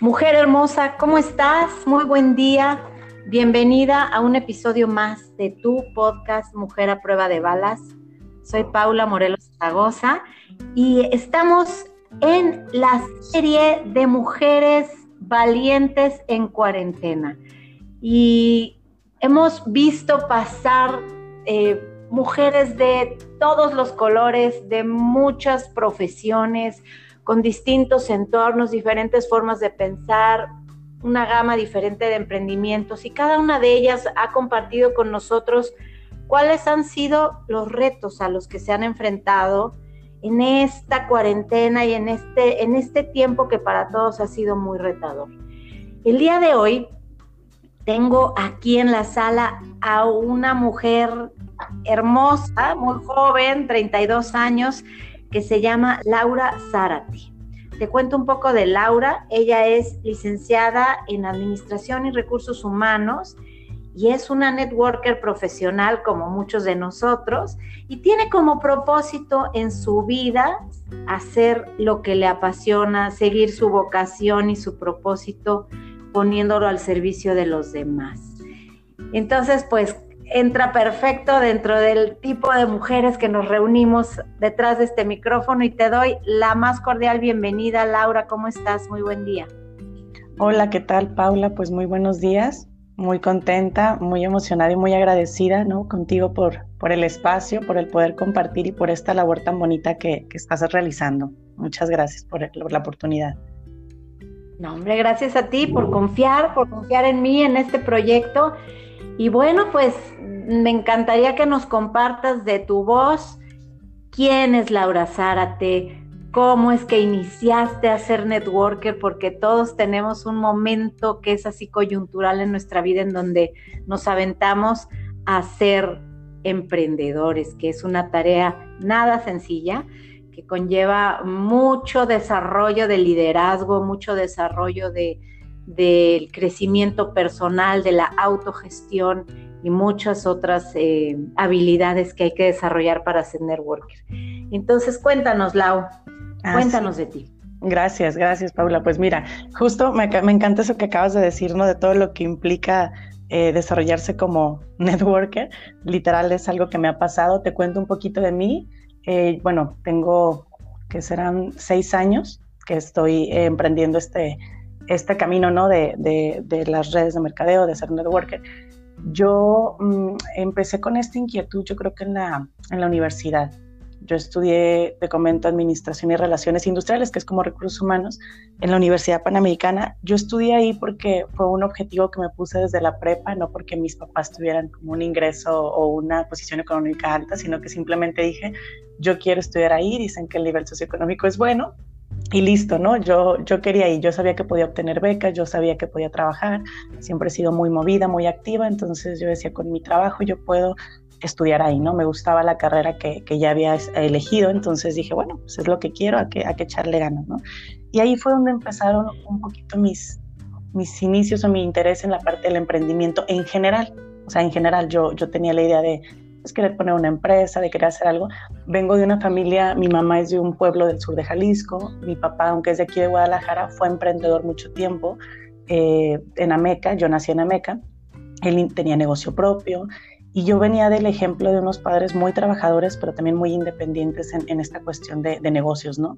Mujer hermosa, ¿cómo estás? Muy buen día. Bienvenida a un episodio más de tu podcast Mujer a prueba de balas. Soy Paula Morelos Zaragoza y estamos en la serie de mujeres valientes en cuarentena. Y hemos visto pasar eh, mujeres de todos los colores, de muchas profesiones, con distintos entornos, diferentes formas de pensar, una gama diferente de emprendimientos y cada una de ellas ha compartido con nosotros cuáles han sido los retos a los que se han enfrentado en esta cuarentena y en este, en este tiempo que para todos ha sido muy retador. El día de hoy tengo aquí en la sala a una mujer hermosa, muy joven, 32 años, que se llama Laura Zárate. Te cuento un poco de Laura. Ella es licenciada en Administración y Recursos Humanos y es una networker profesional como muchos de nosotros y tiene como propósito en su vida hacer lo que le apasiona, seguir su vocación y su propósito poniéndolo al servicio de los demás. Entonces, pues entra perfecto dentro del tipo de mujeres que nos reunimos detrás de este micrófono y te doy la más cordial bienvenida. Laura, ¿cómo estás? Muy buen día. Hola, ¿qué tal, Paula? Pues muy buenos días. Muy contenta, muy emocionada y muy agradecida ¿no? contigo por, por el espacio, por el poder compartir y por esta labor tan bonita que, que estás realizando. Muchas gracias por, por la oportunidad. No, hombre, gracias a ti por confiar, por confiar en mí, en este proyecto. Y bueno, pues me encantaría que nos compartas de tu voz quién es Laura Zárate, cómo es que iniciaste a ser networker, porque todos tenemos un momento que es así coyuntural en nuestra vida en donde nos aventamos a ser emprendedores, que es una tarea nada sencilla, que conlleva mucho desarrollo de liderazgo, mucho desarrollo de, del crecimiento personal, de la autogestión y muchas otras eh, habilidades que hay que desarrollar para ser networker. Entonces, cuéntanos, Lau, ah, cuéntanos de ti. Gracias, gracias, Paula. Pues mira, justo me, encanta eso que acabas de decir, De todo lo que implica eh, desarrollarse como networker. Literal es algo que me ha pasado. Te cuento un poquito de mí. Eh, bueno, tengo que serán seis años que estoy emprendiendo este, este camino, ¿no? De, de, las redes de mercadeo, de ser networker. Yo mm, empecé con esta inquietud, yo creo que en la, en la universidad. Yo estudié, te comento, Administración y Relaciones Industriales, que es como recursos humanos, en la Universidad Panamericana. Yo estudié ahí porque fue un objetivo que me puse desde la prepa, no porque mis papás tuvieran como un ingreso o una posición económica alta, sino que simplemente dije, yo quiero estudiar ahí, dicen que el nivel socioeconómico es bueno, y listo, ¿no? Yo, yo quería ir, yo sabía que podía obtener becas, yo sabía que podía trabajar, siempre he sido muy movida, muy activa, entonces yo decía, con mi trabajo yo puedo estudiar ahí, ¿no? Me gustaba la carrera que, que ya había elegido, entonces dije, bueno, pues es lo que quiero, a que, a que echarle ganas, ¿no? Y ahí fue donde empezaron un poquito mis, mis inicios o mi interés en la parte del emprendimiento en general. O sea, en general yo, yo tenía la idea de querer poner una empresa, de querer hacer algo. Vengo de una familia, mi mamá es de un pueblo del sur de Jalisco, mi papá, aunque es de aquí de Guadalajara, fue emprendedor mucho tiempo eh, en Ameca, yo nací en Ameca, él tenía negocio propio y yo venía del ejemplo de unos padres muy trabajadores, pero también muy independientes en, esta cuestión de, negocios, ¿no?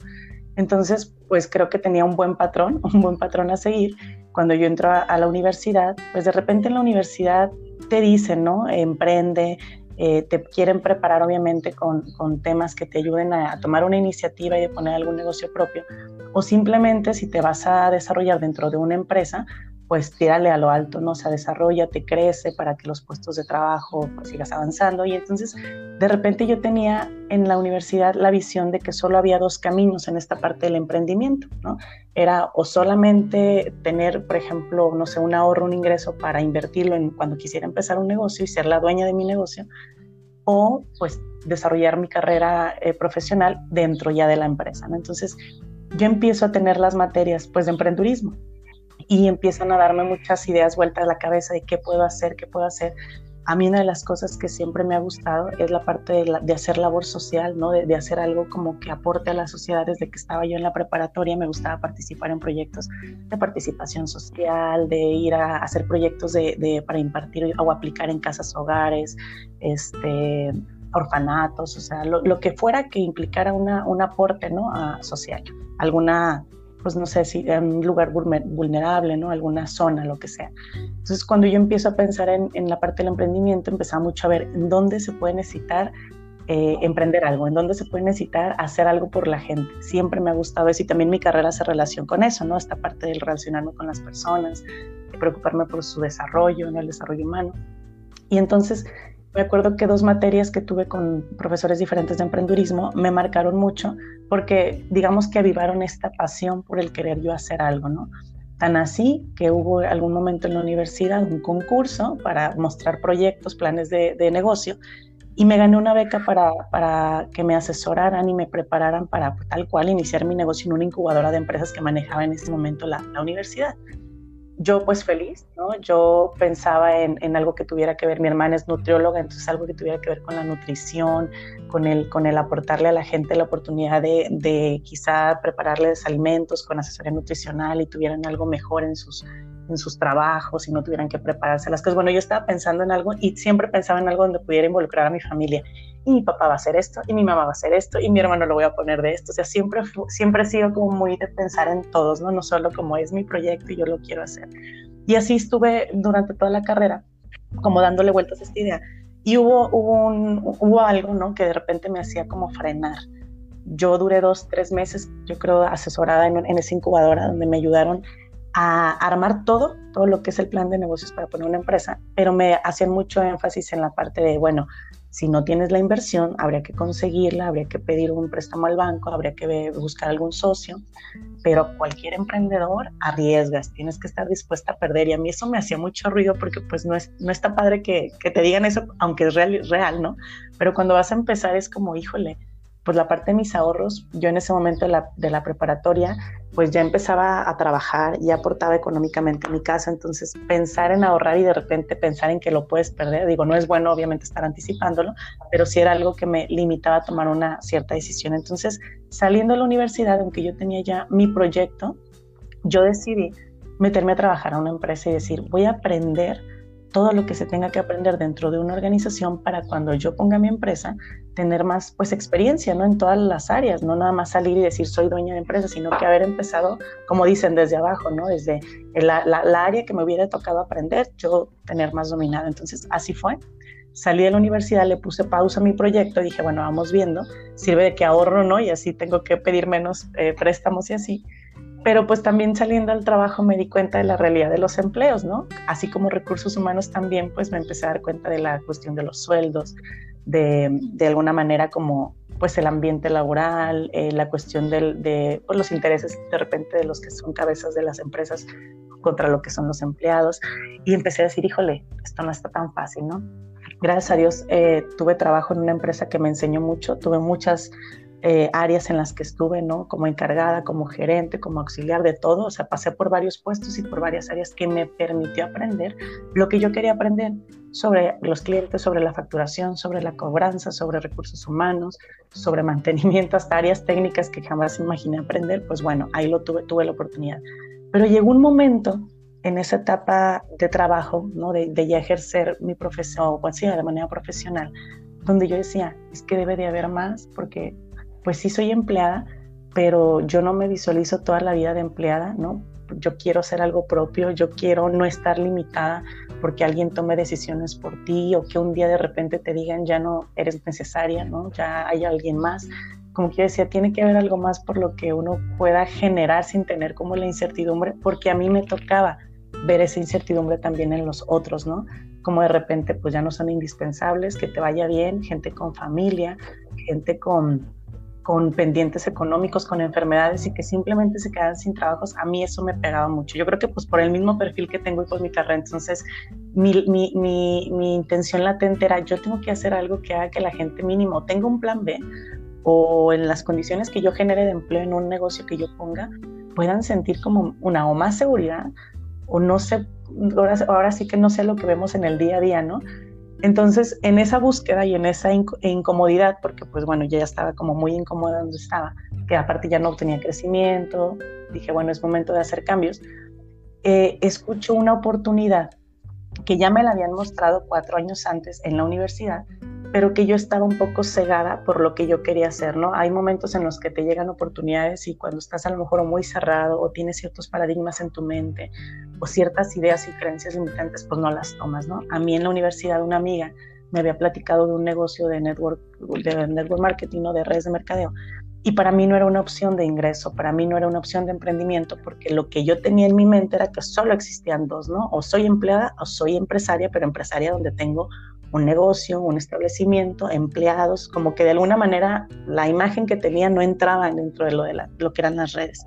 Entonces, pues creo que tenía un buen patrón, un buen patrón a seguir. Cuando yo entro a, a la universidad, pues de repente en la universidad te dicen, ¿no? Emprende, eh, te quieren preparar obviamente con, temas que te ayuden a, tomar una iniciativa y de poner algún negocio propio, o simplemente si te vas a desarrollar dentro de una empresa, pues tírale a lo alto, ¿no? O sea, desarrolla, te crece para que los puestos de trabajo pues, sigas avanzando. Y entonces, de repente yo tenía en la universidad la visión de que solo había dos caminos en esta parte del emprendimiento, ¿no? Era o solamente tener, por ejemplo, no sé, un ahorro, un ingreso para invertirlo en cuando quisiera empezar un negocio y ser la dueña de mi negocio, o pues desarrollar mi carrera eh, profesional dentro ya de la empresa, ¿no? Entonces, yo empiezo a tener las materias pues de emprendurismo y empiezan a darme muchas ideas vueltas a la cabeza de qué puedo hacer, qué puedo hacer. A mí una de las cosas que siempre me ha gustado es la parte de, hacer labor social, ¿no? De, hacer algo como que aporte a la sociedad. Desde que estaba yo en la preparatoria me gustaba participar en proyectos de participación social, de ir a hacer proyectos de, para impartir o aplicar en casas hogares, este, orfanatos, o sea, lo, que fuera que implicara una, un aporte ¿no? a, social, alguna pues no sé si en un lugar vulnerable, ¿no? Alguna zona, lo que sea. Entonces, cuando yo empiezo a pensar en, la parte del emprendimiento, empezaba mucho a ver en dónde se puede necesitar eh, emprender algo, en dónde se puede necesitar hacer algo por la gente. Siempre me ha gustado eso y también mi carrera hace relación con eso, ¿no? Esta parte del relacionarme con las personas, preocuparme por su desarrollo, ¿no? El desarrollo humano. Y entonces me acuerdo que dos materias que tuve con profesores diferentes de emprendurismo me marcaron mucho porque digamos que avivaron esta pasión por el querer yo hacer algo, ¿no? Tan así que hubo algún momento en la universidad un concurso para mostrar proyectos, planes de, negocio y me gané una beca para, para, que me asesoraran y me prepararan para tal cual iniciar mi negocio en una incubadora de empresas que manejaba en ese momento la, la universidad yo pues feliz, ¿no? Yo pensaba en, en, algo que tuviera que ver, mi hermana es nutrióloga, entonces algo que tuviera que ver con la nutrición, con el, con el aportarle a la gente la oportunidad de, de quizá prepararles alimentos con asesoría nutricional y tuvieran algo mejor en sus, en sus trabajos y no tuvieran que prepararse las cosas. Bueno, yo estaba pensando en algo y siempre pensaba en algo donde pudiera involucrar a mi familia y mi papá va a hacer esto, y mi mamá va a hacer esto, y mi hermano lo voy a poner de esto. O sea, siempre, siempre he sido como muy de pensar en todos, ¿no? No solo como es mi proyecto y yo lo quiero hacer. Y así estuve durante toda la carrera, como dándole vueltas a esta idea. Y hubo, hubo, un, hubo algo, ¿no? Que de repente me hacía como frenar. Yo duré dos, tres meses, yo creo, asesorada en, en esa incubadora, donde me ayudaron a armar todo, todo lo que es el plan de negocios para poner una empresa, pero me hacían mucho énfasis en la parte de, bueno, si no tienes la inversión, habría que conseguirla, habría que pedir un préstamo al banco, habría que buscar algún socio, pero cualquier emprendedor arriesgas, tienes que estar dispuesta a perder y a mí eso me hacía mucho ruido porque pues no, es, no está padre que, que te digan eso, aunque es real, real, ¿no? Pero cuando vas a empezar es como, híjole, pues la parte de mis ahorros, yo en ese momento de la, preparatoria, pues ya empezaba a trabajar, ya aportaba económicamente a mi casa, entonces pensar en ahorrar y de repente pensar en que lo puedes perder, digo, no es bueno obviamente estar anticipándolo, pero sí era algo que me limitaba a tomar una cierta decisión. Entonces, saliendo de la universidad, aunque yo tenía ya mi proyecto, yo decidí meterme a trabajar a una empresa y decir, voy a aprender todo lo que se tenga que aprender dentro de una organización para cuando yo ponga mi empresa tener más pues experiencia no en todas las áreas no nada más salir y decir soy dueña de empresa sino que haber empezado como dicen desde abajo no desde la, la, área que me hubiera tocado aprender yo tener más dominada entonces así fue. Salí de la universidad le puse pausa a mi proyecto dije bueno vamos viendo sirve de que ahorro no y así tengo que pedir menos eh, préstamos y así pero pues también saliendo al trabajo me di cuenta de la realidad de los empleos, ¿no? Así como recursos humanos también, pues me empecé a dar cuenta de la cuestión de los sueldos, de, de alguna manera como pues el ambiente laboral, eh, la cuestión de pues, los intereses de repente de los que son cabezas de las empresas contra lo que son los empleados. Y empecé a decir, híjole, esto no está tan fácil, ¿no? Gracias a Dios eh, tuve trabajo en una empresa que me enseñó mucho, tuve muchas eh, áreas en las que estuve, ¿no? Como encargada, como gerente, como auxiliar de todo, o sea, pasé por varios puestos y por varias áreas que me permitió aprender lo que yo quería aprender sobre los clientes, sobre la facturación, sobre la cobranza, sobre recursos humanos, sobre mantenimiento, hasta áreas técnicas que jamás imaginé aprender, pues bueno, ahí lo tuve, tuve la oportunidad. Pero llegó un momento en esa etapa de trabajo, ¿no? de, de ya ejercer mi profesión, o sea, de manera profesional, donde yo decía, es que debe de haber más, porque pues sí soy empleada, pero yo no me visualizo toda la vida de empleada, ¿no? Yo quiero hacer algo propio, yo quiero no estar limitada porque alguien tome decisiones por ti o que un día de repente te digan ya no eres necesaria, ¿no? Ya hay alguien más. Como que yo decía, tiene que haber algo más por lo que uno pueda generar sin tener como la incertidumbre, porque a mí me tocaba ver esa incertidumbre también en los otros, ¿no? Como de repente pues ya no son indispensables, que te vaya bien, gente con familia, gente con, con pendientes económicos, con enfermedades y que simplemente se quedan sin trabajos, a mí eso me pegaba mucho. Yo creo que pues por el mismo perfil que tengo y por mi carrera, entonces mi, mi, mi, mi intención latente era yo tengo que hacer algo que haga que la gente mínimo tenga un plan B o en las condiciones que yo genere de empleo en un negocio que yo ponga, puedan sentir como una o más seguridad o no sé, ahora, ahora sí que no sé lo que vemos en el día a día, ¿no? Entonces, en esa búsqueda y en esa incomodidad, porque pues bueno, ya estaba como muy incómoda donde estaba, que aparte ya no obtenía crecimiento, dije, bueno, es momento de hacer cambios, eh, escucho una oportunidad que ya me la habían mostrado cuatro años antes en la universidad, pero que yo estaba un poco cegada por lo que yo quería hacer, ¿no? Hay momentos en los que te llegan oportunidades y cuando estás a lo mejor muy cerrado o tienes ciertos paradigmas en tu mente o ciertas ideas y creencias limitantes, pues no las tomas, ¿no? A mí en la universidad una amiga me había platicado de un negocio de network, de network marketing o de redes de mercadeo y para mí no era una opción de ingreso, para mí no era una opción de emprendimiento, porque lo que yo tenía en mi mente era que solo existían dos, ¿no? O soy empleada o soy empresaria, pero empresaria donde tengo un negocio, un establecimiento, empleados, como que de alguna manera la imagen que tenía no entraba dentro de lo, de lo que eran las redes.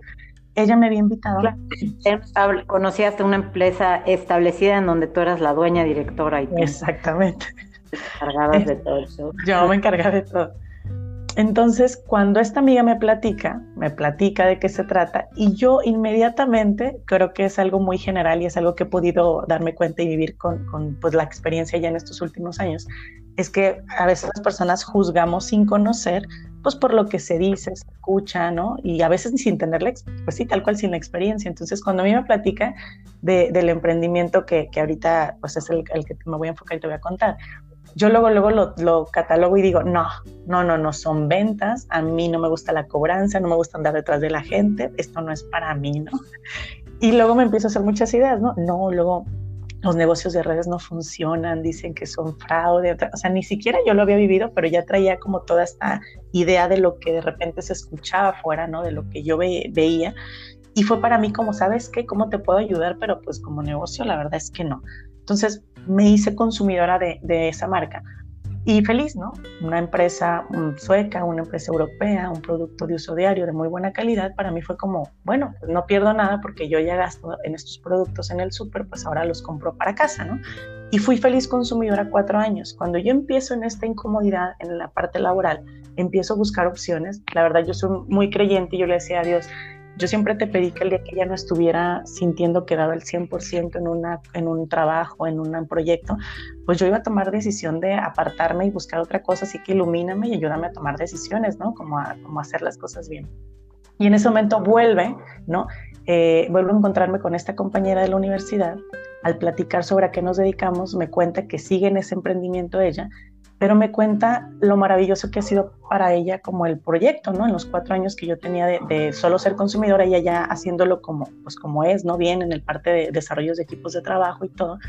Ella me había invitado. Claro. Conocías una empresa establecida en donde tú eras la dueña directora. Y Exactamente. Te encargabas de todo eso. Yo me encargaba de todo. Entonces, cuando esta amiga me platica, me platica de qué se trata y yo inmediatamente creo que es algo muy general y es algo que he podido darme cuenta y vivir con, con pues, la experiencia ya en estos últimos años, es que a veces las personas juzgamos sin conocer, pues por lo que se dice, se escucha, ¿no? Y a veces sin tener la, pues sí, tal cual sin la experiencia. Entonces, cuando a mí me platica de, del emprendimiento que, que ahorita, pues es el, el que me voy a enfocar y te voy a contar, yo luego, luego lo, lo, catalogo y digo, no, no, no, no son ventas, a mí no me gusta la cobranza, no me gusta andar detrás de la gente, esto no es para mí, ¿no? Y luego me empiezo a hacer muchas ideas, ¿no? No, luego los negocios de redes no funcionan, dicen que son fraude, o sea, ni siquiera yo lo había vivido, pero ya traía como toda esta idea de lo que de repente se escuchaba afuera, ¿no? De lo que yo veía. Y fue para mí como, ¿sabes qué? ¿Cómo te puedo ayudar? Pero pues como negocio, la verdad es que no. Entonces me hice consumidora de, esa marca y feliz, ¿no? Una empresa sueca, una empresa europea, un producto de uso diario de muy buena calidad, para mí fue como, bueno, pues no pierdo nada porque yo ya gasto en estos productos en el súper, pues ahora los compro para casa, ¿no? Y fui feliz consumidora cuatro años. Cuando yo empiezo en esta incomodidad en la parte laboral, empiezo a buscar opciones. La verdad, yo soy muy creyente y yo le decía a Dios, yo siempre te pedí que el día que ya no estuviera sintiendo que daba el 100% en, una, en un trabajo, en un proyecto, pues yo iba a tomar decisión de apartarme y buscar otra cosa, así que ilumíname y ayúdame a tomar decisiones, ¿no? Como a, como hacer las cosas bien. Y en ese momento vuelve, ¿no? Eh, vuelvo a encontrarme con esta compañera de la universidad. Al platicar sobre a qué nos dedicamos, me cuenta que sigue en ese emprendimiento ella, pero me cuenta lo maravilloso que ha sido para ella como el proyecto, ¿no? En los cuatro años que yo tenía de, solo ser consumidora, ella ya haciéndolo como, pues como es, ¿no? Bien en el parte de desarrollos de equipos de trabajo y todo.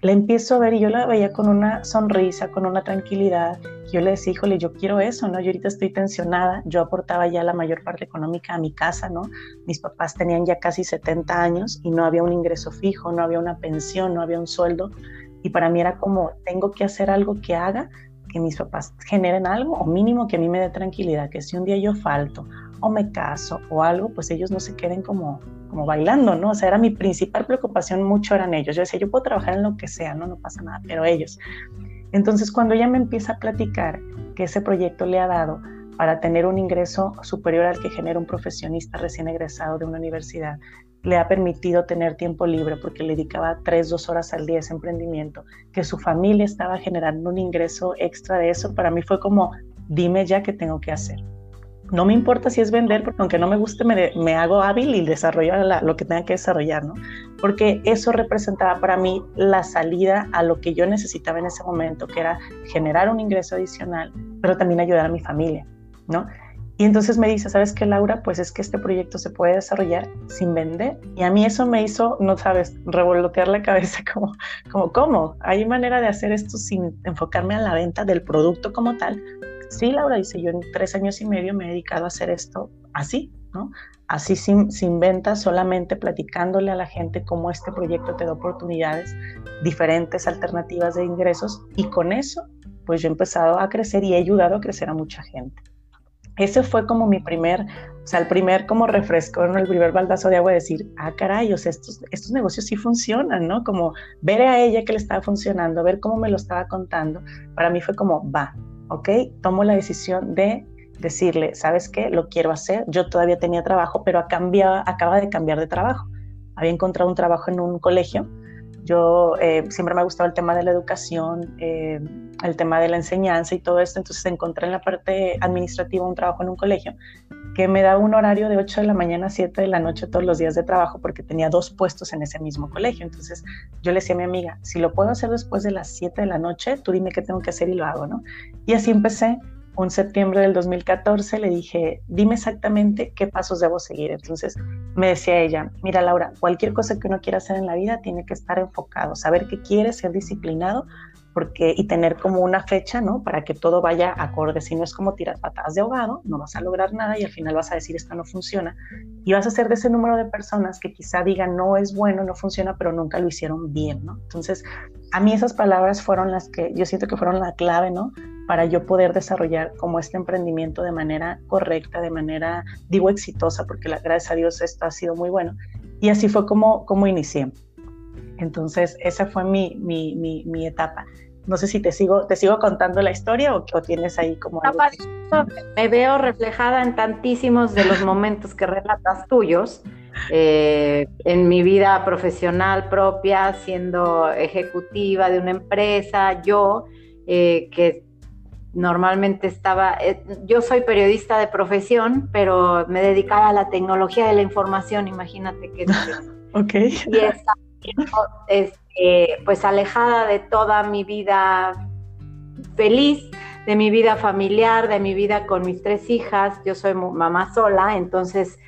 La empiezo a ver y yo la veía con una sonrisa, con una tranquilidad. Yo le decía, híjole, yo quiero eso, ¿no? Yo ahorita estoy tensionada. Yo aportaba ya la mayor parte económica a mi casa, ¿no? Mis papás tenían ya casi 70 años y no había un ingreso fijo, no había una pensión, no había un sueldo y para mí era como, tengo que hacer algo que haga que mis papás generen algo o mínimo que a mí me dé tranquilidad, que si un día yo falto o me caso o algo, pues ellos no se queden como, como bailando, ¿no? O sea, era mi principal preocupación, mucho eran ellos. Yo decía, yo puedo trabajar en lo que sea, no, no pasa nada, pero ellos. Entonces, cuando ella me empieza a platicar que ese proyecto le ha dado para tener un ingreso superior al que genera un profesionista recién egresado de una universidad, le ha permitido tener tiempo libre porque le dedicaba tres, dos horas al día a ese emprendimiento, que su familia estaba generando un ingreso extra de eso, para mí fue como, dime ya qué tengo que hacer. No me importa si es vender, porque aunque no me guste, me, hago hábil y desarrollo lo que tenga que desarrollar, ¿no? Porque eso representaba para mí la salida a lo que yo necesitaba en ese momento, que era generar un ingreso adicional, pero también ayudar a mi familia, ¿no? Y entonces me dice, ¿sabes qué, Laura? Pues es que este proyecto se puede desarrollar sin vender. Y a mí eso me hizo, no sabes, revolotear la cabeza como, como ¿cómo? ¿Hay manera de hacer esto sin enfocarme a la venta del producto como tal? Sí, Laura dice, yo en tres años y medio me he dedicado a hacer esto así, ¿no? Así sin, sin ventas, solamente platicándole a la gente cómo este proyecto te da oportunidades, diferentes alternativas de ingresos y con eso, pues yo he empezado a crecer y he ayudado a crecer a mucha gente. Ese fue como mi primer, o sea, el primer como refresco, ¿no? el primer baldazo de agua, de decir, ah, caray, o sea, estos, estos negocios sí funcionan, ¿no? Como ver a ella que le estaba funcionando, ver cómo me lo estaba contando, para mí fue como, va, ¿ok? Tomo la decisión de decirle, ¿sabes qué? Lo quiero hacer. Yo todavía tenía trabajo, pero acaba de cambiar de trabajo. Había encontrado un trabajo en un colegio. Yo eh, siempre me ha gustado el tema de la educación, eh, el tema de la enseñanza y todo esto. Entonces encontré en la parte administrativa un trabajo en un colegio que me da un horario de 8 de la mañana a 7 de la noche todos los días de trabajo porque tenía dos puestos en ese mismo colegio. Entonces yo le decía a mi amiga, si lo puedo hacer después de las 7 de la noche, tú dime qué tengo que hacer y lo hago, ¿no? Y así empecé un septiembre del 2014 le dije, dime exactamente qué pasos debo seguir. Entonces me decía ella, mira Laura, cualquier cosa que uno quiera hacer en la vida tiene que estar enfocado, saber qué quiere, ser disciplinado porque, y tener como una fecha, ¿no? Para que todo vaya acorde. Si no es como tirar patadas de ahogado, no vas a lograr nada y al final vas a decir esto no funciona. Y vas a ser de ese número de personas que quizá digan no es bueno, no funciona, pero nunca lo hicieron bien, ¿no? Entonces, a mí esas palabras fueron las que yo siento que fueron la clave, ¿no? para yo poder desarrollar como este emprendimiento de manera correcta, de manera, digo, exitosa, porque la, gracias a Dios esto ha sido muy bueno. Y así fue como, como inicié. Entonces, esa fue mi, mi, mi, etapa. No sé si te sigo, te sigo contando la historia o, tienes ahí como... Algo Me veo reflejada en tantísimos de los momentos que relatas tuyos. Eh, en mi vida profesional propia, siendo ejecutiva de una empresa, yo eh, que normalmente estaba, eh, yo soy periodista de profesión, pero me dedicaba a la tecnología de la información, imagínate que... ok. Y estaba este, pues alejada de toda mi vida feliz, de mi vida familiar, de mi vida con mis tres hijas, yo soy mamá sola, entonces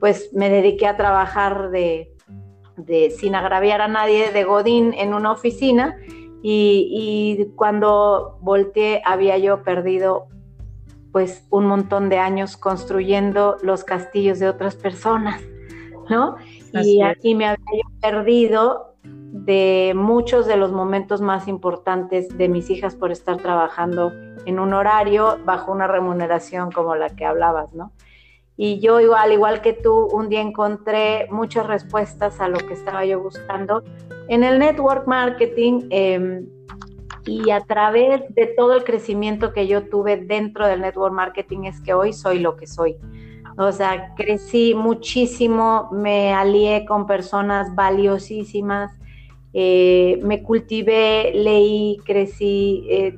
pues me dediqué a trabajar de, sin agraviar a nadie, de Godín en una oficina y, cuando volteé había yo perdido pues un montón de años construyendo los castillos de otras personas, ¿no? Y aquí me había yo perdido de muchos de los momentos más importantes de mis hijas por estar trabajando en un horario bajo una remuneración como la que hablabas, ¿no? Y yo igual, igual que tú, un día encontré muchas respuestas a lo que estaba yo buscando en el network marketing em, y a través de todo el crecimiento que yo tuve dentro del network marketing es que hoy soy lo que soy. O sea, crecí muchísimo, me alié con personas valiosísimas, eh, me cultivé, leí, crecí, eh,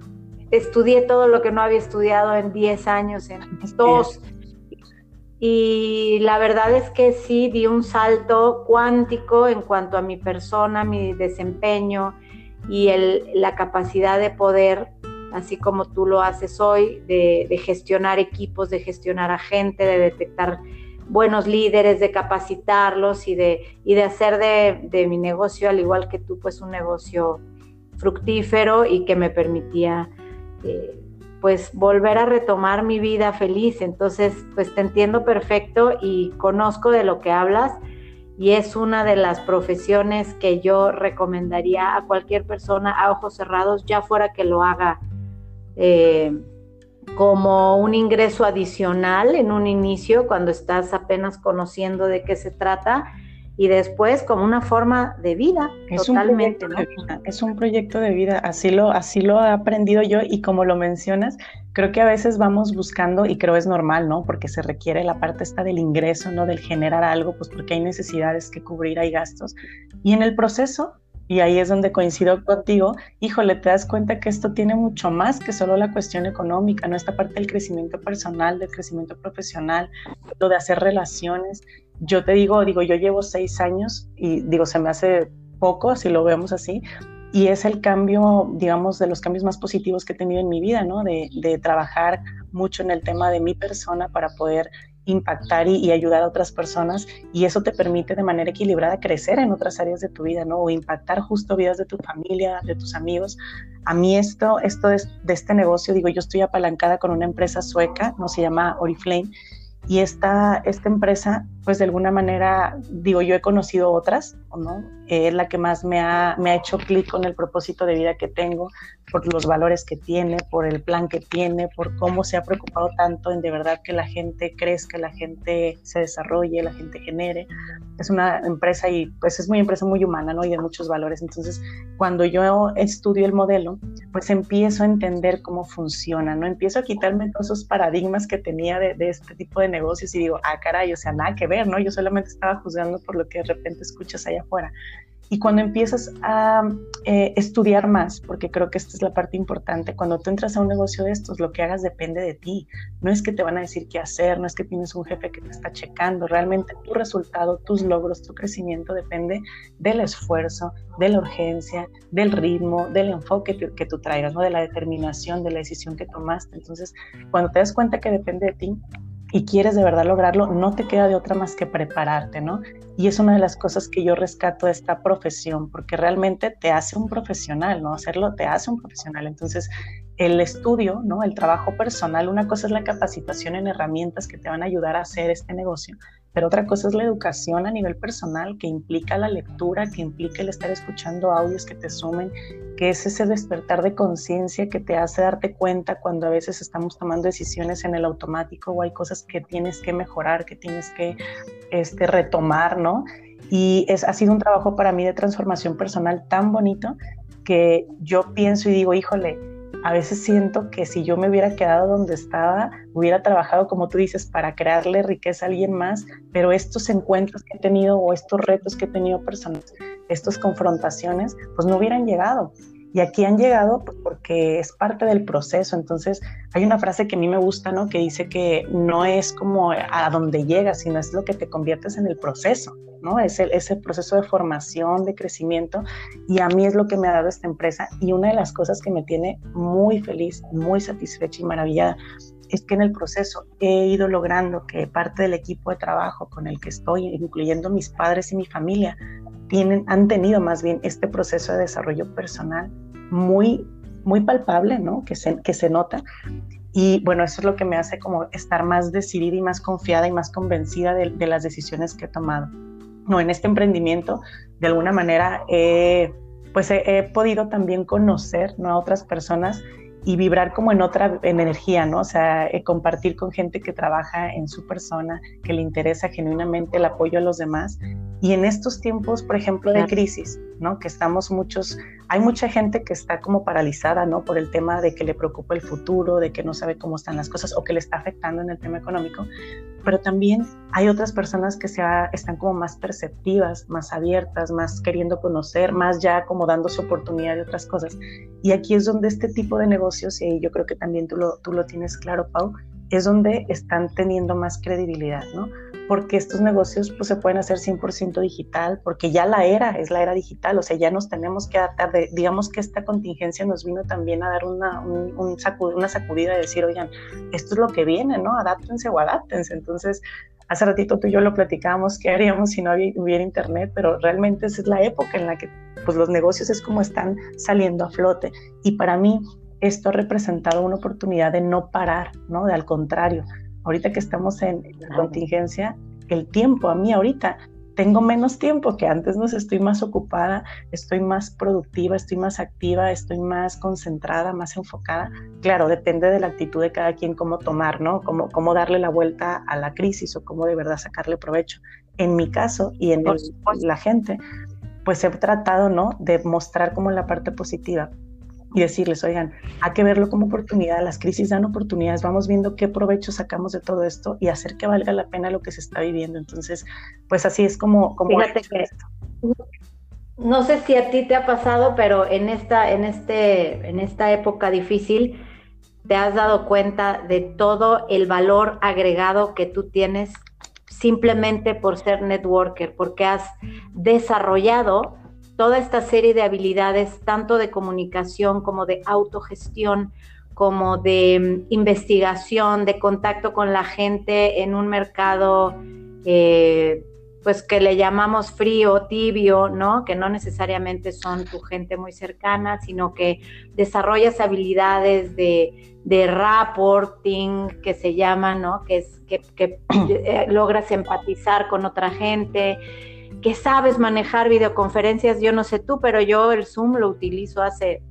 estudié todo lo que no había estudiado en 10 años, en dos. y la verdad es que sí di un salto cuántico en cuanto a mi persona, mi desempeño y la capacidad de poder, así como tú lo haces hoy, de, gestionar equipos, de gestionar a gente, de detectar buenos líderes, de capacitarlos y de, y de hacer de, mi negocio, al igual que tú, pues un negocio fructífero y que me permitía eh, pues volver a retomar mi vida feliz. Entonces, pues te entiendo perfecto y conozco de lo que hablas y es una de las profesiones que yo recomendaría a cualquier persona a ojos cerrados, ya fuera que lo haga eh, como un ingreso adicional en un inicio, cuando estás apenas conociendo de qué se trata y después como una forma de vida es totalmente. Un Es un proyecto de vida, así lo, así lo he aprendido yo y como lo mencionas, creo que a veces vamos buscando y creo es normal, ¿no? Porque se requiere la parte esta del ingreso, ¿no? Del generar algo, pues porque hay necesidades que cubrir, hay gastos. Y en el proceso, y ahí es donde coincido contigo, híjole, te das cuenta que esto tiene mucho más que solo la cuestión económica, ¿no? Esta parte del crecimiento personal, del crecimiento profesional, lo de hacer relaciones yo te digo, digo, yo llevo seis años y digo, se me hace poco, si lo vemos así, y es el cambio, digamos, de los cambios más positivos que he tenido en mi vida, ¿no? De, trabajar mucho en el tema de mi persona para poder impactar y, ayudar a otras personas y eso te permite de manera equilibrada crecer en otras áreas de tu vida, ¿no? O impactar justo vidas de tu familia, de tus amigos. A mí esto, esto de, de este negocio, digo, yo estoy apalancada con una empresa sueca, no se llama Oriflame, Y esta, esta empresa, pues de alguna manera, digo, yo he conocido otras, ¿no? Es la que más me ha, me ha hecho clic con el propósito de vida que tengo, por los valores que tiene, por el plan que tiene, por cómo se ha preocupado tanto en de verdad que la gente crezca, la gente se desarrolle, la gente genere. Es una empresa y pues es muy empresa muy humana, ¿no? Y de muchos valores. Entonces, cuando yo estudio el modelo, pues empiezo a entender cómo funciona, ¿no? Empiezo a quitarme todos esos paradigmas que tenía de, de este tipo de negocios y digo, ah, caray, o sea, nada que ver, ¿no? Yo solamente estaba juzgando por lo que de repente escuchas allá afuera. Y cuando empiezas a eh, estudiar más, porque creo que esta es la parte importante, cuando tú entras a un negocio de estos, lo que hagas depende de ti. No es que te van a decir qué hacer, no es que tienes un jefe que te está checando. Realmente tu resultado, tus logros, tu crecimiento depende del esfuerzo, de la urgencia, del ritmo, del enfoque que, que tú traigas, ¿no? de la determinación, de la decisión que tomaste. Entonces, cuando te das cuenta que depende de ti, y quieres de verdad lograrlo, no te queda de otra más que prepararte, ¿no? Y es una de las cosas que yo rescato de esta profesión, porque realmente te hace un profesional, ¿no? Hacerlo te hace un profesional. Entonces, el estudio, ¿no? El trabajo personal, una cosa es la capacitación en herramientas que te van a ayudar a hacer este negocio, pero otra cosa es la educación a nivel personal que implica la lectura, que implica el estar escuchando audios que te sumen, que es ese despertar de conciencia que te hace darte cuenta cuando a veces estamos tomando decisiones en el automático o hay cosas que tienes que mejorar, que tienes que este, retomar, ¿no? Y es, ha sido un trabajo para mí de transformación personal tan bonito que yo pienso y digo, híjole, a veces siento que si yo me hubiera quedado donde estaba, hubiera trabajado, como tú dices, para crearle riqueza a alguien más, pero estos encuentros que he tenido o estos retos que he tenido personas, estas confrontaciones, pues no hubieran llegado. Y aquí han llegado porque es parte del proceso. Entonces, hay una frase que a mí me gusta, ¿no? Que dice que no es como a donde llegas, sino es lo que te conviertes en el proceso, ¿no? Es el, proceso de formación, de crecimiento. Y a mí es lo que me ha dado esta empresa. Y una de las cosas que me tiene muy feliz, muy satisfecha y maravillada es que en el proceso he ido logrando que parte del equipo de trabajo con el que estoy, incluyendo mis padres y mi familia, tienen, han tenido más bien este proceso de desarrollo personal muy, muy palpable, ¿no? Que se, que se nota. Y bueno, eso es lo que me hace como estar más decidida y más confiada y más convencida de, las decisiones que he tomado. No, en este emprendimiento, de alguna manera, pues he, he, podido también conocer ¿no? a otras personas y vibrar como en otra energía, ¿no? O sea, eh, compartir con gente que trabaja en su persona, que le interesa genuinamente el apoyo a los demás. Y en estos tiempos, por ejemplo, de crisis, ¿no? Que estamos muchos, hay mucha gente que está como paralizada, ¿no? Por el tema de que le preocupa el futuro, de que no sabe cómo están las cosas o que le está afectando en el tema económico. Pero también hay otras personas que se están como más perceptivas, más abiertas, más queriendo conocer, más ya como dándose oportunidad de otras cosas. Y aquí es donde este tipo de negocios, y yo creo que también tú lo, tú lo tienes claro, Pau, es donde están teniendo más credibilidad, ¿no? Porque estos negocios pues, se pueden hacer 100% digital, porque ya la era es la era digital, o sea, ya nos tenemos que adaptar. De, digamos que esta contingencia nos vino también a dar una, un, un sacud, una sacudida de decir, oigan, esto es lo que viene, ¿no? Adáptense o adáptense. Entonces, hace ratito tú y yo lo platicábamos, qué haríamos si no hubiera internet, pero realmente esa es la época en la que pues, los negocios es como están saliendo a flote. Y para mí, esto ha representado una oportunidad de no parar, ¿no? De al contrario, ahorita que estamos en la contingencia, el tiempo a mí ahorita tengo menos tiempo que antes, no estoy más ocupada, estoy más productiva, estoy más activa, estoy más concentrada, más enfocada. Claro, depende de la actitud de cada quien cómo tomar, ¿no? Cómo, cómo darle la vuelta a la crisis o cómo de verdad sacarle provecho. En mi caso y en la gente, pues he tratado, ¿no? De mostrar como la parte positiva y decirles, oigan, hay que verlo como oportunidad, las crisis dan oportunidades, vamos viendo qué provecho sacamos de todo esto y hacer que valga la pena lo que se está viviendo. Entonces, pues así es como... como Fíjate que, no sé si a ti te ha pasado, pero en esta, en, este, en esta época difícil, te has dado cuenta de todo el valor agregado que tú tienes simplemente por ser networker, porque has desarrollado toda esta serie de habilidades, tanto de comunicación como de autogestión, como de mm, investigación, de contacto con la gente en un mercado, eh, pues que le llamamos frío, tibio, ¿no? Que no necesariamente son tu gente muy cercana, sino que desarrollas habilidades de, de reporting, que se llama, ¿no? Que es que, eh, logras empatizar con otra gente, que sabes manejar videoconferencias, yo no sé tú, pero yo el Zoom lo utilizo hace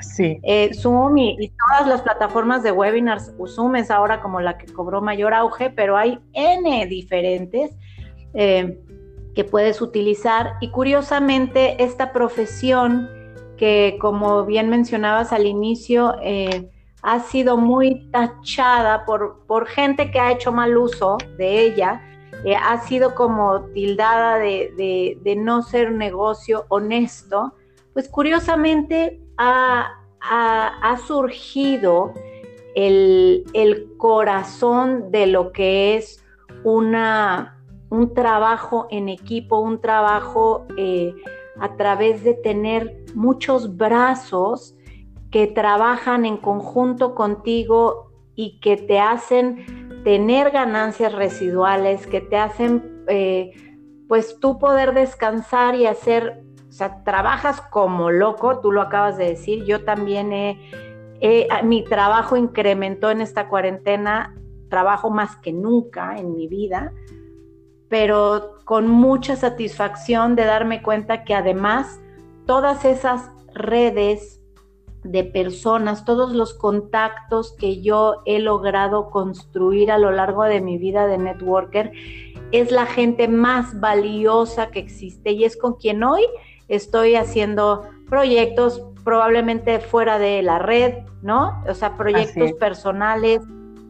Sí. Eh, Zoom y, todas las plataformas de webinars, Zoom es ahora como la que cobró mayor auge, pero hay N diferentes eh, que puedes utilizar. Y curiosamente, esta profesión que, como bien mencionabas al inicio, eh, ha sido muy tachada por, por gente que ha hecho mal uso de ella, ha sido como tildada de, de no ser un negocio honesto, pues curiosamente ha, surgido el, corazón de lo que es una, un trabajo en equipo, un trabajo eh, a través de tener muchos brazos que trabajan en conjunto contigo y que te hacen tener ganancias residuales, que te hacen eh, pues tú poder descansar y hacer o sea, trabajas como loco, tú lo acabas de decir, yo también he, mi trabajo incrementó en esta cuarentena, trabajo más que nunca en mi vida, pero con mucha satisfacción de darme cuenta que además todas esas redes de personas, todos los contactos que yo he logrado construir a lo largo de mi vida de networker, es la gente más valiosa que existe y es con quien hoy estoy haciendo proyectos probablemente fuera de la red, ¿no? O sea, proyectos personales,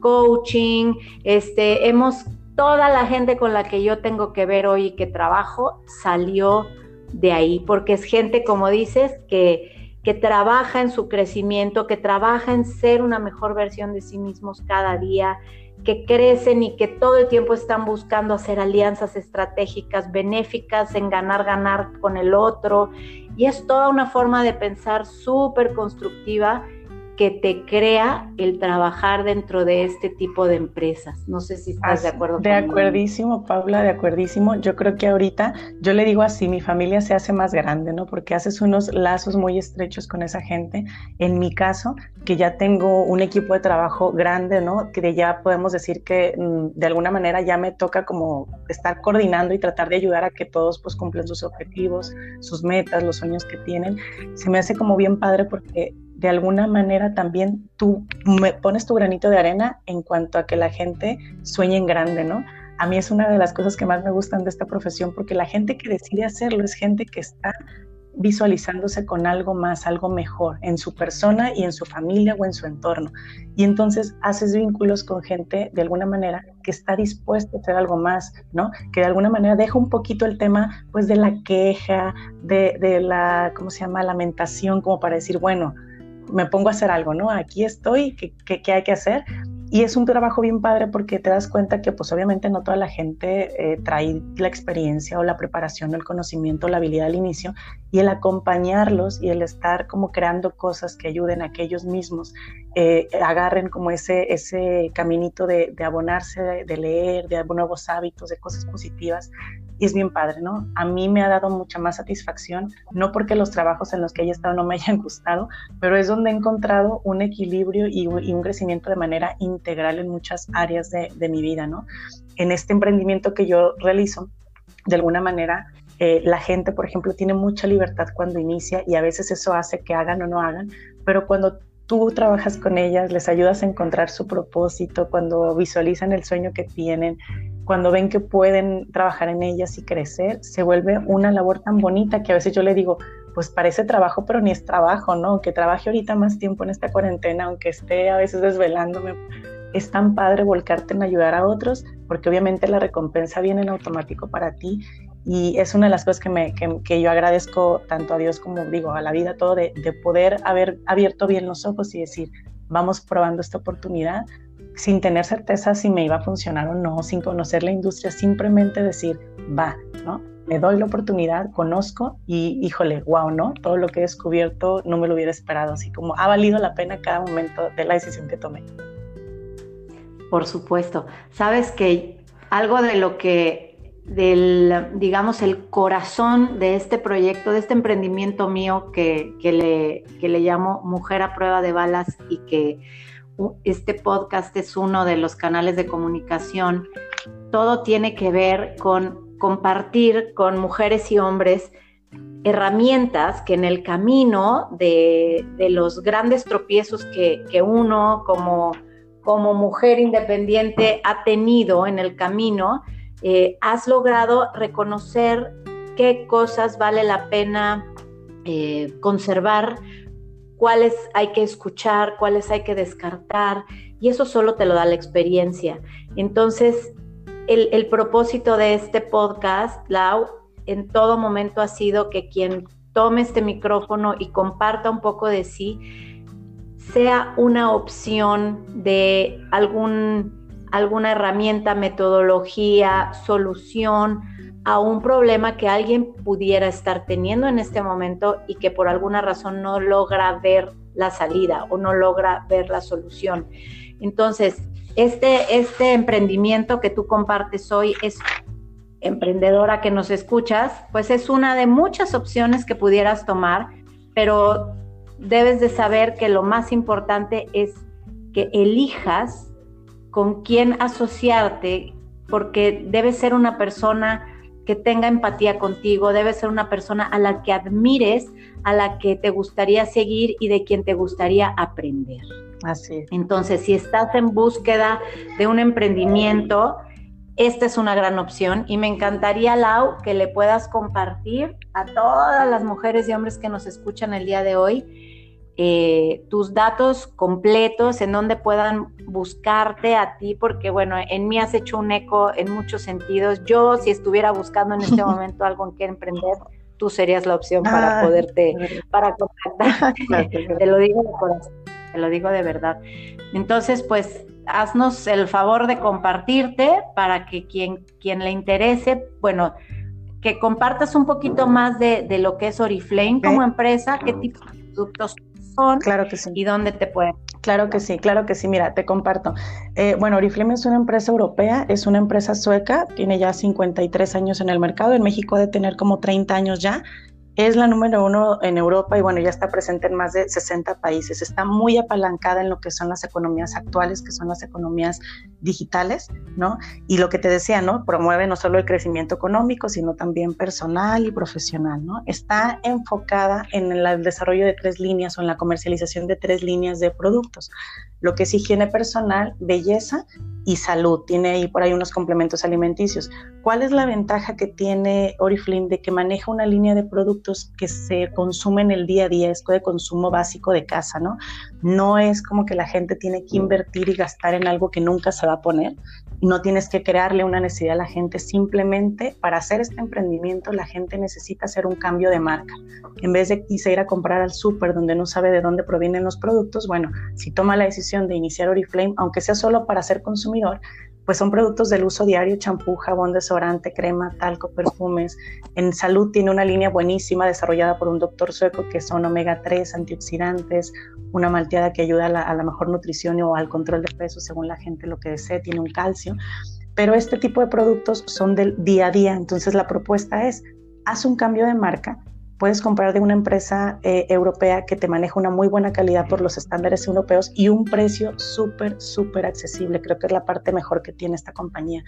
coaching, este, hemos, toda la gente con la que yo tengo que ver hoy y que trabajo salió de ahí, porque es gente, como dices, que, que trabaja en su crecimiento, que trabaja en ser una mejor versión de sí mismos cada día, que crecen y que todo el tiempo están buscando hacer alianzas estratégicas benéficas en ganar, ganar con el otro. Y es toda una forma de pensar súper constructiva que te crea el trabajar dentro de este tipo de empresas. No sé si estás de acuerdo. De acuerdísimo, Paula, de acuerdísimo. Yo creo que ahorita, yo le digo así, mi familia se hace más grande, ¿no? Porque haces unos lazos muy estrechos con esa gente. En mi caso, que ya tengo un equipo de trabajo grande, ¿no? Que ya podemos decir que mm, de alguna manera ya me toca como estar coordinando y tratar de ayudar a que todos pues cumplan sus objetivos, sus metas, los sueños que tienen. Se me hace como bien padre porque de alguna manera también tú me pones tu granito de arena en cuanto a que la gente sueñe en grande, ¿no? A mí es una de las cosas que más me gustan de esta profesión porque la gente que decide hacerlo es gente que está visualizándose con algo más, algo mejor en su persona y en su familia o en su entorno. Y entonces haces vínculos con gente de alguna manera que está dispuesta a hacer algo más, ¿no? Que de alguna manera deja un poquito el tema pues de la queja, de, de la, ¿cómo se llama?, lamentación, como para decir, bueno, me pongo a hacer algo, ¿no? Aquí estoy, ¿qué, hay que hacer? Y es un trabajo bien padre porque te das cuenta que pues obviamente no toda la gente eh, trae la experiencia o la preparación, el conocimiento, la habilidad al inicio y el acompañarlos y el estar como creando cosas que ayuden a que ellos mismos eh, agarren como ese, ese caminito de abonarse, de leer, de nuevos hábitos, de cosas positivas, es bien padre, ¿no? A mí me ha dado mucha más satisfacción, no porque los trabajos en los que haya estado no me hayan gustado, pero es donde he encontrado un equilibrio y, un crecimiento de manera integral en muchas áreas de, mi vida, ¿no? En este emprendimiento que yo realizo, de alguna manera, eh, la gente, por ejemplo, tiene mucha libertad cuando inicia y a veces eso hace que hagan o no hagan, pero cuando tú trabajas con ellas, les ayudas a encontrar su propósito, cuando visualizan el sueño que tienen, cuando ven que pueden trabajar en ellas y crecer, se vuelve una labor tan bonita que a veces yo le digo, pues parece trabajo, pero ni es trabajo, ¿no? Que trabaje ahorita más tiempo en esta cuarentena, aunque esté a veces desvelándome, es tan padre volcarte en ayudar a otros, porque obviamente la recompensa viene en automático para ti y es una de las cosas que, me, que, yo agradezco tanto a Dios como digo, a la vida, todo, de poder haber abierto bien los ojos y decir, vamos probando esta oportunidad, sin tener certeza si me iba a funcionar o no, sin conocer la industria, simplemente decir, va, ¿no? Me doy la oportunidad, conozco y híjole, wow, ¿no? Todo lo que he descubierto no me lo hubiera esperado, así como ha valido la pena cada momento de la decisión que tomé. Por supuesto. Sabes que algo de lo que del, digamos, el corazón de este proyecto, de este emprendimiento mío que, le, que le llamo Mujer a prueba de balas y que este podcast es uno de los canales de comunicación. Todo tiene que ver con compartir con mujeres y hombres herramientas que en el camino de, los grandes tropiezos que, uno como, como mujer independiente ha tenido en el camino, eh, has logrado reconocer qué cosas vale la pena eh, conservar, cuáles hay que escuchar, cuáles hay que descartar, y eso solo te lo da la experiencia. Entonces, el, propósito de este podcast, Lau, en todo momento ha sido que quien tome este micrófono y comparta un poco de sí, sea una opción de algún, alguna herramienta, metodología, solución a un problema que alguien pudiera estar teniendo en este momento y que por alguna razón no logra ver la salida o no logra ver la solución. Entonces, este, este emprendimiento que tú compartes hoy es emprendedora que nos escuchas, pues es una de muchas opciones que pudieras tomar, pero debes de saber que lo más importante es que elijas con quién asociarte, porque debes ser una persona que tenga empatía contigo, debe ser una persona a la que admires, a la que te gustaría seguir y de quien te gustaría aprender. Así Entonces, si estás en búsqueda de un emprendimiento, esta es una gran opción y me encantaría, Lau, que le puedas compartir a todas las mujeres y hombres que nos escuchan el día de hoy eh, tus datos completos, en donde puedan buscarte a ti, porque bueno, en mí has hecho un eco en muchos sentidos. Yo, si estuviera buscando en este momento algo en que emprender, tú serías la opción para ah, poderte, para contactarte. te lo digo de corazón, te lo digo de verdad. Entonces, pues haznos el favor de compartirte para que quien, quien le interese, bueno, que compartas un poquito más de, lo que es Oriflame como empresa, qué tipo de productos son claro que sí. y dónde te pueden. Claro que sí, claro que sí. Mira, te comparto. Eh, bueno, Oriflame es una empresa europea, es una empresa sueca, tiene ya 53 años en el mercado, en México de tener como 30 años ya es la número uno en Europa y bueno, ya está presente en más de 60 países. Está muy apalancada en lo que son las economías actuales, que son las economías digitales, ¿no? Y lo que te decía, ¿no? Promueve no solo el crecimiento económico, sino también personal y profesional, ¿no? Está enfocada en el desarrollo de tres líneas o en la comercialización de tres líneas de productos lo que es higiene personal, belleza y salud. Tiene ahí por ahí unos complementos alimenticios. ¿Cuál es la ventaja que tiene Oriflame de que maneja una línea de productos que se consumen el día a día, es de consumo básico de casa, ¿no? No es como que la gente tiene que invertir y gastar en algo que nunca se va a poner. No tienes que crearle una necesidad a la gente, simplemente para hacer este emprendimiento la gente necesita hacer un cambio de marca. En vez de ir a comprar al súper donde no sabe de dónde provienen los productos, bueno, si toma la decisión de iniciar Oriflame, aunque sea solo para ser consumidor, pues son productos del uso diario, champú, jabón, desodorante, crema, talco, perfumes. En salud tiene una línea buenísima desarrollada por un doctor sueco que son omega 3, antioxidantes, una malteada que ayuda a la, a la mejor nutrición o al control de peso según la gente lo que desee, tiene un calcio. Pero este tipo de productos son del día a día, entonces la propuesta es, haz un cambio de marca, puedes comprar de una empresa eh, europea que te maneja una muy buena calidad por los estándares europeos y un precio súper, súper accesible. Creo que es la parte mejor que tiene esta compañía.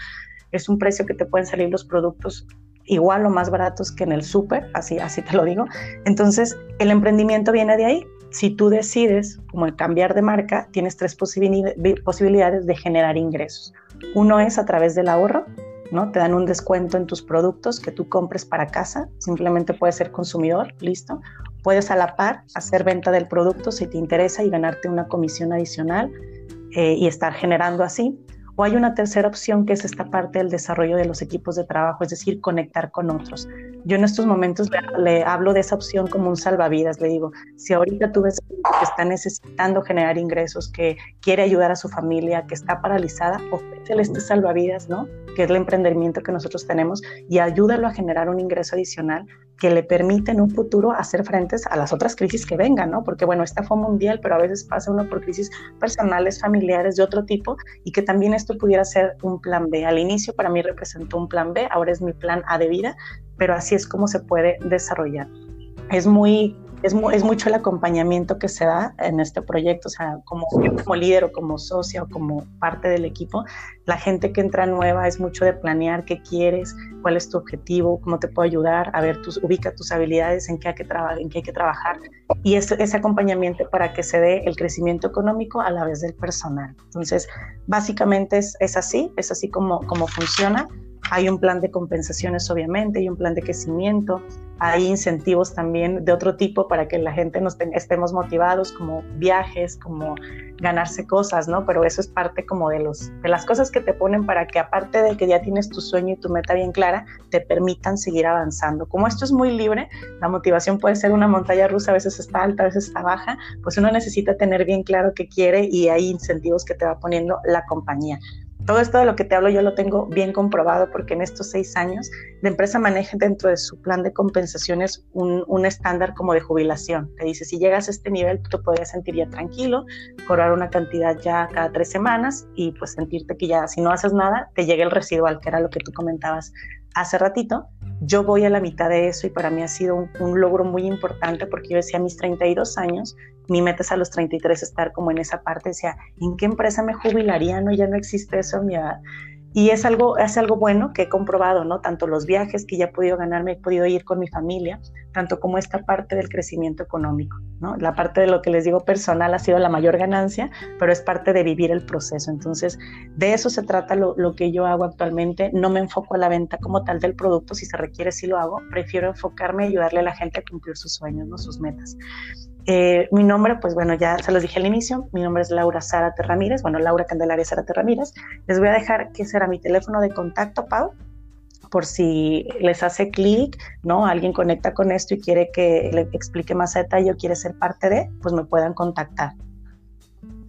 Es un precio que te pueden salir los productos igual o más baratos que en el súper, así, así te lo digo. Entonces, el emprendimiento viene de ahí. Si tú decides como cambiar de marca, tienes tres posibilidades de generar ingresos. Uno es a través del ahorro, ¿no? Te dan un descuento en tus productos que tú compres para casa, simplemente puedes ser consumidor, listo. Puedes a la par hacer venta del producto si te interesa y ganarte una comisión adicional eh, y estar generando así. O hay una tercera opción que es esta parte del desarrollo de los equipos de trabajo, es decir, conectar con otros. Yo en estos momentos le, hablo de esa opción como un salvavidas. Le digo, si ahorita tú ves que está necesitando generar ingresos, que quiere ayudar a su familia, que está paralizada, ofrécele este salvavidas, ¿no? Que es el emprendimiento que nosotros tenemos y ayúdalo a generar un ingreso adicional que le permite en un futuro hacer frentes a las otras crisis que vengan, ¿no? Porque bueno, esta fue mundial, pero a veces pasa uno por crisis personales, familiares, de otro tipo, y que también esto pudiera ser un plan B. Al inicio para mí representó un plan B, ahora es mi plan A de vida, pero así es como se puede desarrollar. Es muy es, es, mucho el acompañamiento que se da en este proyecto, o sea, como como líder o como socia o como parte del equipo, la gente que entra nueva es mucho de planear qué quieres, cuál es tu objetivo, cómo te puedo ayudar, a ver, tus, ubica tus habilidades, en qué hay que, trabajar y ese, ese acompañamiento para que se dé el crecimiento económico a la vez del personal. Entonces, básicamente es, es así, es así como, como funciona. Hay un plan de compensaciones, obviamente, hay un plan de crecimiento, hay incentivos también de otro tipo para que la gente nos estemos motivados, como viajes, como ganarse cosas, ¿no? Pero eso es parte como de, los, de las cosas que te ponen para que aparte de que ya tienes tu sueño y tu meta bien clara, te permitan seguir avanzando. Como esto es muy libre, la motivación puede ser una montaña rusa, a veces está alta, a veces está baja, pues uno necesita tener bien claro qué quiere y hay incentivos que te va poniendo la compañía. Todo esto de lo que te hablo yo lo tengo bien comprobado porque en estos seis años la empresa maneja dentro de su plan de compensaciones un, un estándar como de jubilación. Te dice, si llegas a este nivel, tú te podrías sentir ya tranquilo, cobrar una cantidad ya cada tres semanas y pues sentirte que ya si no haces nada, te llega el residual, que era lo que tú comentabas hace ratito. Yo voy a la mitad de eso y para mí ha sido un, logro muy importante porque yo decía a mis 32 años, mi meta es a los 33 estar como en esa parte, decía, ¿en qué empresa me jubilaría? No, ya no existe eso en mi edad. Y es algo, es algo bueno que he comprobado, ¿no? Tanto los viajes que ya he podido ganarme, he podido ir con mi familia, tanto como esta parte del crecimiento económico, ¿no? La parte de lo que les digo personal ha sido la mayor ganancia, pero es parte de vivir el proceso. Entonces, de eso se trata lo, lo que yo hago actualmente. No me enfoco a la venta como tal del producto, si se requiere, sí lo hago. Prefiero enfocarme y ayudarle a la gente a cumplir sus sueños, ¿no? Sus metas. Eh, mi nombre, pues bueno, ya se los dije al inicio, mi nombre es Laura Zárate Ramírez, bueno, Laura Candelaria Zárate Ramírez. Les voy a dejar que será mi teléfono de contacto, Pau, por si les hace clic, ¿no? Alguien conecta con esto y quiere que le explique más a detalle o quiere ser parte de, pues me puedan contactar.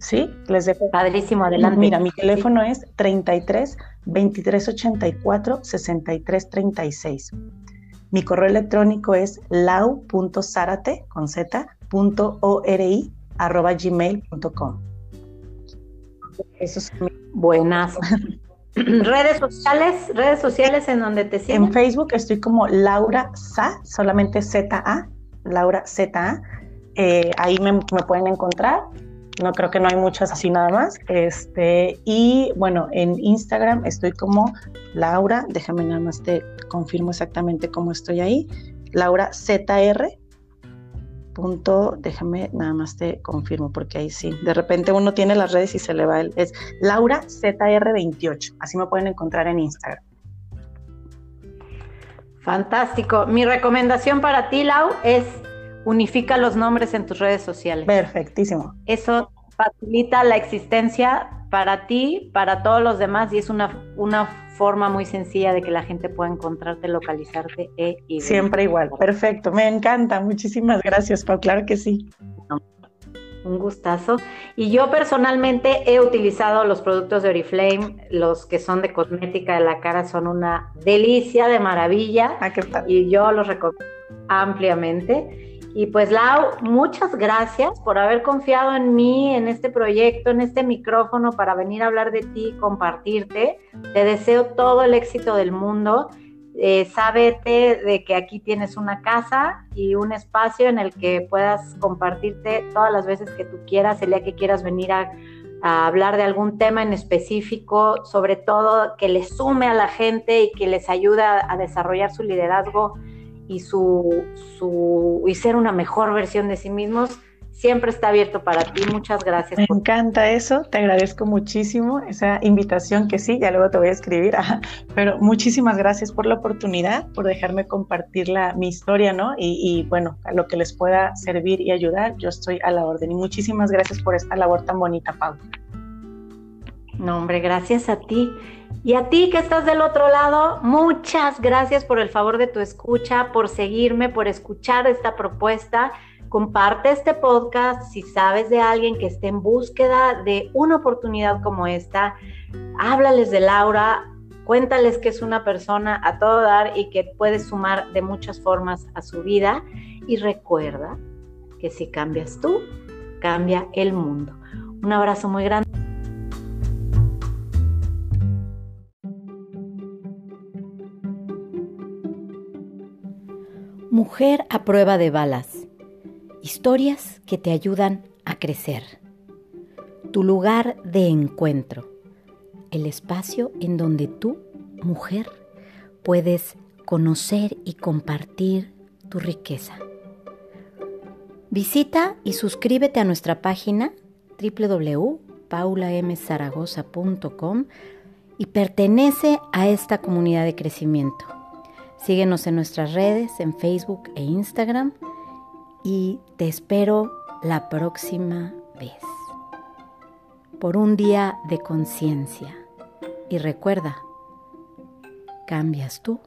¿Sí? Les dejo. Padrísimo, adelante. Mira, mi teléfono es 33 23 84 63 36. Mi correo electrónico es lau.zarate con z gmail.com Eso es Buenas. redes sociales, redes sociales en donde te siguen. En Facebook estoy como Laura Sa, solamente Z-A, Laura Z-A. Eh, ahí me, pueden encontrar. No creo que no hay muchas así nada más. Este, y bueno, en Instagram estoy como Laura, déjame nada más te confirmo exactamente cómo estoy ahí. Laura ZR punto, déjame nada más te confirmo porque ahí sí, de repente uno tiene las redes y se le va el, es Laura ZR28, así me pueden encontrar en Instagram. Fantástico. Mi recomendación para ti, Lau, es unifica los nombres en tus redes sociales. Perfectísimo. Eso facilita la existencia para ti, para todos los demás y es una, una forma muy sencilla de que la gente pueda encontrarte, localizarte e Siempre igual, perfecto, me encanta, muchísimas gracias, Pau, claro que sí. Un gustazo. Y yo personalmente he utilizado los productos de Oriflame, los que son de cosmética de la cara, son una delicia de maravilla. Ah, qué y yo los recomiendo ampliamente. Y pues Lau, muchas gracias por haber confiado en mí, en este proyecto, en este micrófono para venir a hablar de ti, compartirte. Te deseo todo el éxito del mundo. Eh, sábete de que aquí tienes una casa y un espacio en el que puedas compartirte todas las veces que tú quieras, el día que quieras venir a, hablar de algún tema en específico, sobre todo que les sume a la gente y que les ayude a desarrollar su liderazgo y, su, su, y ser una mejor versión de sí mismos, siempre está abierto para ti. Muchas gracias. Me encanta eso, te agradezco muchísimo esa invitación que sí, ya luego te voy a escribir, pero muchísimas gracias por la oportunidad, por dejarme compartir la, mi historia, ¿no? Y, y, bueno, a lo que les pueda servir y ayudar, yo estoy a la orden. Y muchísimas gracias por esta labor tan bonita, Pau. No, hombre, gracias a ti. Y a ti que estás del otro lado, muchas gracias por el favor de tu escucha, por seguirme, por escuchar esta propuesta. Comparte este podcast si sabes de alguien que esté en búsqueda de una oportunidad como esta. Háblales de Laura, Cuéntales que es una persona a todo dar y que puede sumar de muchas formas a su vida. Y recuerda que si cambias tú, cambia el mundo. Un abrazo muy grande. Mujer a prueba de balas. Historias que te ayudan a crecer. Tu lugar de encuentro. El espacio en donde tú, mujer, puedes conocer y compartir tu riqueza. Visita y suscríbete a nuestra página www.paulamzaragoza.com y pertenece a esta comunidad de crecimiento. Síguenos en nuestras redes, en Facebook e Instagram y te espero la próxima vez. Por un día de conciencia. Y recuerda, cambias tú,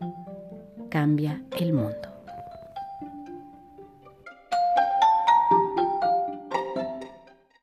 cambia el mundo.